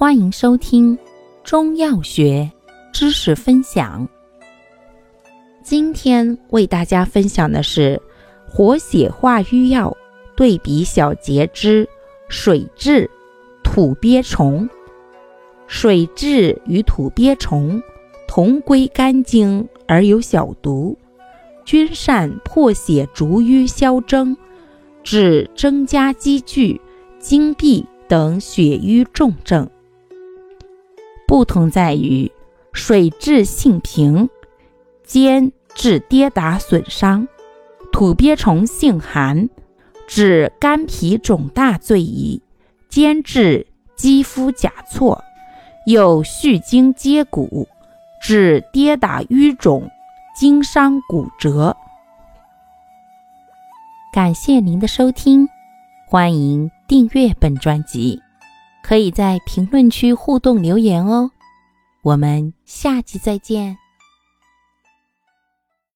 欢迎收听中药学知识分享。今天为大家分享的是活血化瘀药对比小节之水蛭、土鳖虫。水蛭与土鳖虫同归肝经而有小毒，均善破血逐瘀消征，治增加积聚、经闭等血瘀重症。不同在于，水蛭性平，兼治跌打损伤；土鳖虫性寒，治肝脾肿大最宜，兼治肌肤甲错，有续筋接骨，治跌打瘀肿、筋伤骨折。感谢您的收听，欢迎订阅本专辑。可以在评论区互动留言哦，我们下期再见。